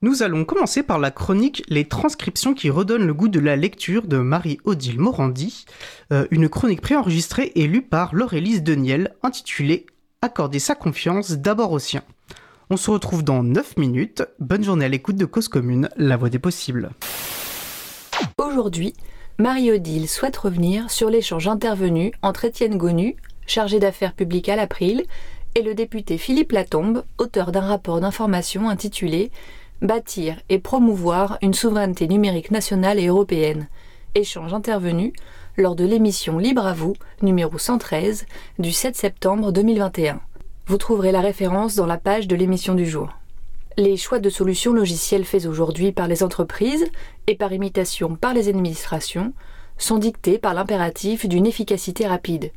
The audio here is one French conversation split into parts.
Nous allons commencer par la chronique Les transcriptions qui redonnent le goût de la lecture de Marie-Odile Morandi, euh, une chronique préenregistrée et lue par Laurélise Deniel, intitulée Accorder sa confiance d'abord aux siens. On se retrouve dans 9 minutes. Bonne journée à l'écoute de Cause Commune, la voix des possibles. Aujourd'hui, Marie-Odile souhaite revenir sur l'échange intervenu entre Étienne Gonu, chargé d'affaires publiques à l'April, et le député Philippe Latombe, auteur d'un rapport d'information intitulé Bâtir et promouvoir une souveraineté numérique nationale et européenne. Échange intervenu lors de l'émission Libre à vous, numéro 113, du 7 septembre 2021. Vous trouverez la référence dans la page de l'émission du jour. Les choix de solutions logicielles faits aujourd'hui par les entreprises et par imitation par les administrations sont dictés par l'impératif d'une efficacité rapide.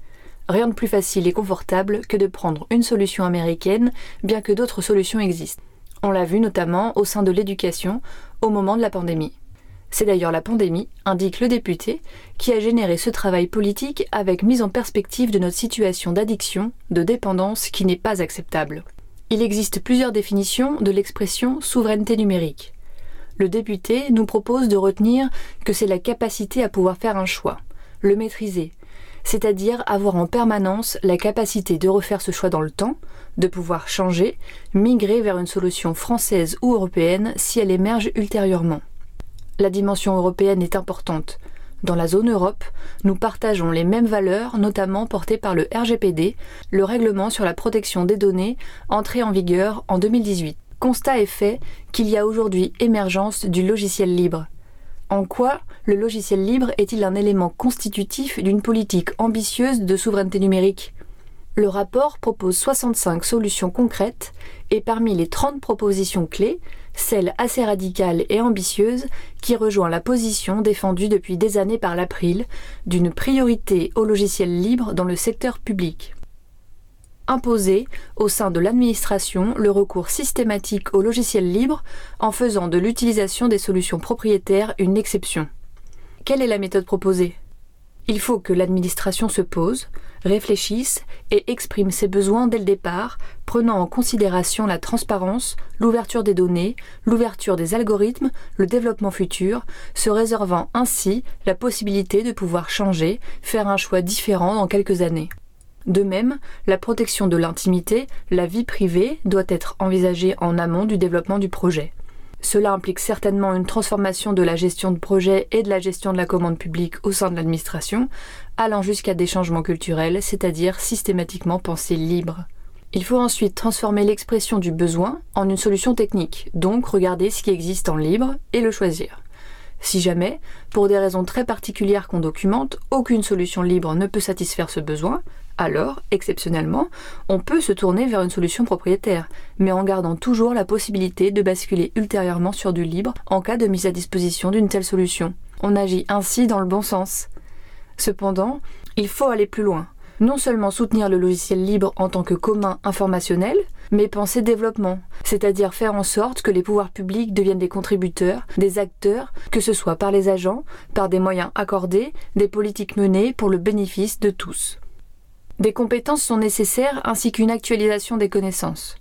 Rien de plus facile et confortable que de prendre une solution américaine, bien que d'autres solutions existent. On l'a vu notamment au sein de l'éducation au moment de la pandémie. C'est d'ailleurs la pandémie, indique le député, qui a généré ce travail politique avec mise en perspective de notre situation d'addiction, de dépendance qui n'est pas acceptable. Il existe plusieurs définitions de l'expression souveraineté numérique. Le député nous propose de retenir que c'est la capacité à pouvoir faire un choix, le maîtriser, c'est-à-dire avoir en permanence la capacité de refaire ce choix dans le temps, de pouvoir changer, migrer vers une solution française ou européenne si elle émerge ultérieurement. La dimension européenne est importante. Dans la zone Europe, nous partageons les mêmes valeurs, notamment portées par le RGPD, le règlement sur la protection des données, entré en vigueur en 2018. Constat est fait qu'il y a aujourd'hui émergence du logiciel libre. En quoi le logiciel libre est-il un élément constitutif d'une politique ambitieuse de souveraineté numérique? Le rapport propose 65 solutions concrètes et parmi les 30 propositions clés, celle assez radicale et ambitieuse qui rejoint la position défendue depuis des années par l'April d'une priorité au logiciel libre dans le secteur public imposer au sein de l'administration le recours systématique au logiciel libre en faisant de l'utilisation des solutions propriétaires une exception. Quelle est la méthode proposée? Il faut que l'administration se pose, réfléchisse et exprime ses besoins dès le départ, prenant en considération la transparence, l'ouverture des données, l'ouverture des algorithmes, le développement futur, se réservant ainsi la possibilité de pouvoir changer, faire un choix différent dans quelques années. De même, la protection de l'intimité, la vie privée, doit être envisagée en amont du développement du projet. Cela implique certainement une transformation de la gestion de projet et de la gestion de la commande publique au sein de l'administration, allant jusqu'à des changements culturels, c'est-à-dire systématiquement pensés libres. Il faut ensuite transformer l'expression du besoin en une solution technique, donc regarder ce qui existe en libre et le choisir. Si jamais, pour des raisons très particulières qu'on documente, aucune solution libre ne peut satisfaire ce besoin, alors, exceptionnellement, on peut se tourner vers une solution propriétaire, mais en gardant toujours la possibilité de basculer ultérieurement sur du libre en cas de mise à disposition d'une telle solution. On agit ainsi dans le bon sens. Cependant, il faut aller plus loin. Non seulement soutenir le logiciel libre en tant que commun informationnel, mais penser développement, c'est-à-dire faire en sorte que les pouvoirs publics deviennent des contributeurs, des acteurs, que ce soit par les agents, par des moyens accordés, des politiques menées pour le bénéfice de tous. Des compétences sont nécessaires ainsi qu'une actualisation des connaissances.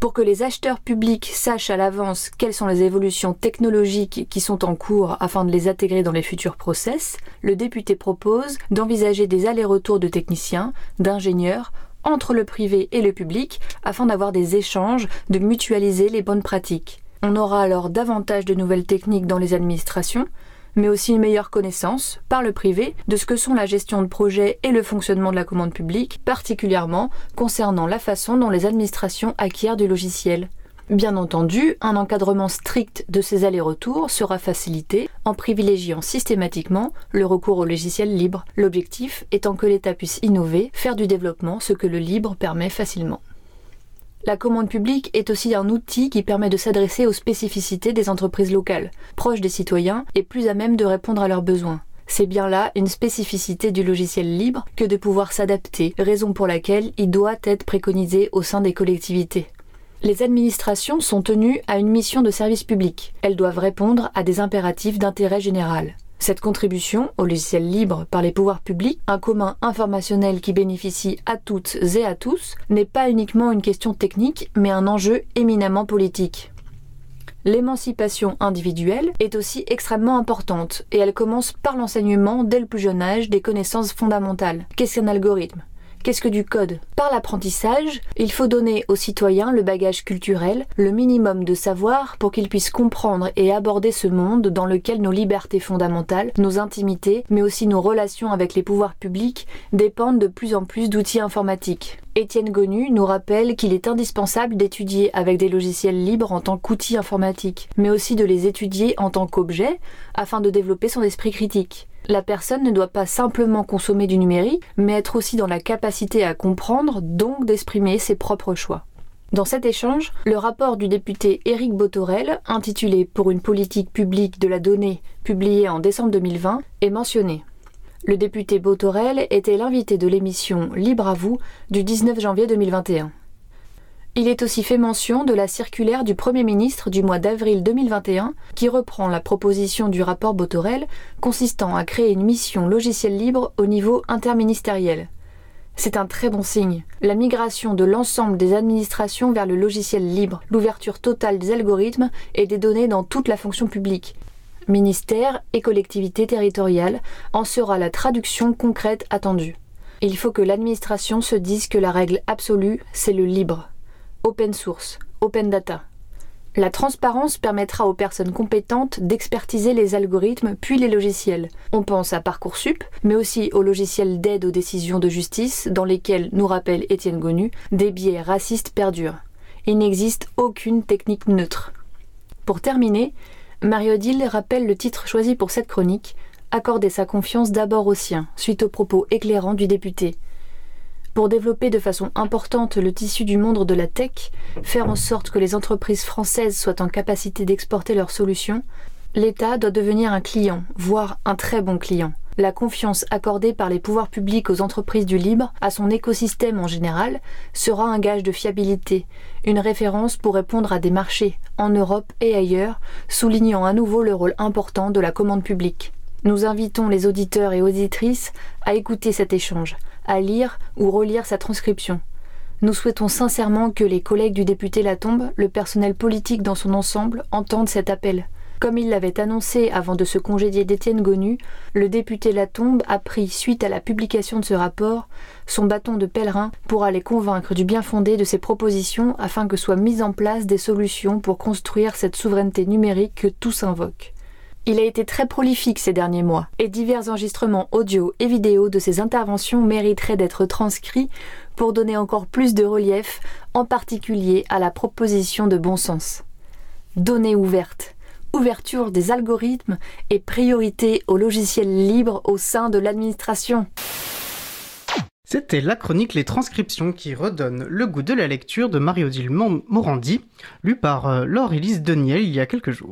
Pour que les acheteurs publics sachent à l'avance quelles sont les évolutions technologiques qui sont en cours afin de les intégrer dans les futurs process, le député propose d'envisager des allers-retours de techniciens, d'ingénieurs, entre le privé et le public afin d'avoir des échanges, de mutualiser les bonnes pratiques. On aura alors davantage de nouvelles techniques dans les administrations, mais aussi une meilleure connaissance, par le privé, de ce que sont la gestion de projets et le fonctionnement de la commande publique, particulièrement concernant la façon dont les administrations acquièrent du logiciel. Bien entendu, un encadrement strict de ces allers-retours sera facilité en privilégiant systématiquement le recours au logiciel libre, l'objectif étant que l'État puisse innover, faire du développement ce que le libre permet facilement. La commande publique est aussi un outil qui permet de s'adresser aux spécificités des entreprises locales, proches des citoyens et plus à même de répondre à leurs besoins. C'est bien là une spécificité du logiciel libre que de pouvoir s'adapter, raison pour laquelle il doit être préconisé au sein des collectivités. Les administrations sont tenues à une mission de service public. Elles doivent répondre à des impératifs d'intérêt général. Cette contribution au logiciel libre par les pouvoirs publics, un commun informationnel qui bénéficie à toutes et à tous, n'est pas uniquement une question technique, mais un enjeu éminemment politique. L'émancipation individuelle est aussi extrêmement importante et elle commence par l'enseignement dès le plus jeune âge des connaissances fondamentales. Qu'est-ce qu'un algorithme? Qu'est-ce que du code? Par l'apprentissage, il faut donner aux citoyens le bagage culturel, le minimum de savoir pour qu'ils puissent comprendre et aborder ce monde dans lequel nos libertés fondamentales, nos intimités, mais aussi nos relations avec les pouvoirs publics dépendent de plus en plus d'outils informatiques. Étienne Gonu nous rappelle qu'il est indispensable d'étudier avec des logiciels libres en tant qu'outils informatiques, mais aussi de les étudier en tant qu'objet afin de développer son esprit critique. La personne ne doit pas simplement consommer du numérique, mais être aussi dans la capacité à comprendre, donc d'exprimer ses propres choix. Dans cet échange, le rapport du député Éric Botorel, intitulé Pour une politique publique de la donnée, publié en décembre 2020, est mentionné. Le député Botorel était l'invité de l'émission Libre à vous du 19 janvier 2021. Il est aussi fait mention de la circulaire du Premier ministre du mois d'avril 2021 qui reprend la proposition du rapport Botorel consistant à créer une mission logiciel libre au niveau interministériel. C'est un très bon signe. La migration de l'ensemble des administrations vers le logiciel libre, l'ouverture totale des algorithmes et des données dans toute la fonction publique, ministères et collectivités territoriales en sera la traduction concrète attendue. Il faut que l'administration se dise que la règle absolue, c'est le libre open source, open data. La transparence permettra aux personnes compétentes d'expertiser les algorithmes puis les logiciels. On pense à Parcoursup, mais aussi aux logiciels d'aide aux décisions de justice dans lesquels, nous rappelle Étienne Gonu, des biais racistes perdurent. Il n'existe aucune technique neutre. Pour terminer, Marie-Odile rappelle le titre choisi pour cette chronique Accorder sa confiance d'abord aux siens, suite aux propos éclairants du député. Pour développer de façon importante le tissu du monde de la tech, faire en sorte que les entreprises françaises soient en capacité d'exporter leurs solutions, l'État doit devenir un client, voire un très bon client. La confiance accordée par les pouvoirs publics aux entreprises du libre, à son écosystème en général, sera un gage de fiabilité, une référence pour répondre à des marchés, en Europe et ailleurs, soulignant à nouveau le rôle important de la commande publique. Nous invitons les auditeurs et auditrices à écouter cet échange, à lire ou relire sa transcription. Nous souhaitons sincèrement que les collègues du député Latombe, le personnel politique dans son ensemble, entendent cet appel. Comme il l'avait annoncé avant de se congédier d'Étienne Gonu, le député Latombe a pris, suite à la publication de ce rapport, son bâton de pèlerin pour aller convaincre du bien fondé de ses propositions afin que soient mises en place des solutions pour construire cette souveraineté numérique que tous invoquent. Il a été très prolifique ces derniers mois, et divers enregistrements audio et vidéo de ses interventions mériteraient d'être transcrits pour donner encore plus de relief, en particulier à la proposition de bon sens. Données ouvertes, ouverture des algorithmes et priorité aux logiciels libres au sein de l'administration. C'était la chronique Les Transcriptions qui redonne le goût de la lecture de Marie-Odile Morandi, lue par euh, Laure-Élise Deniel il y a quelques jours.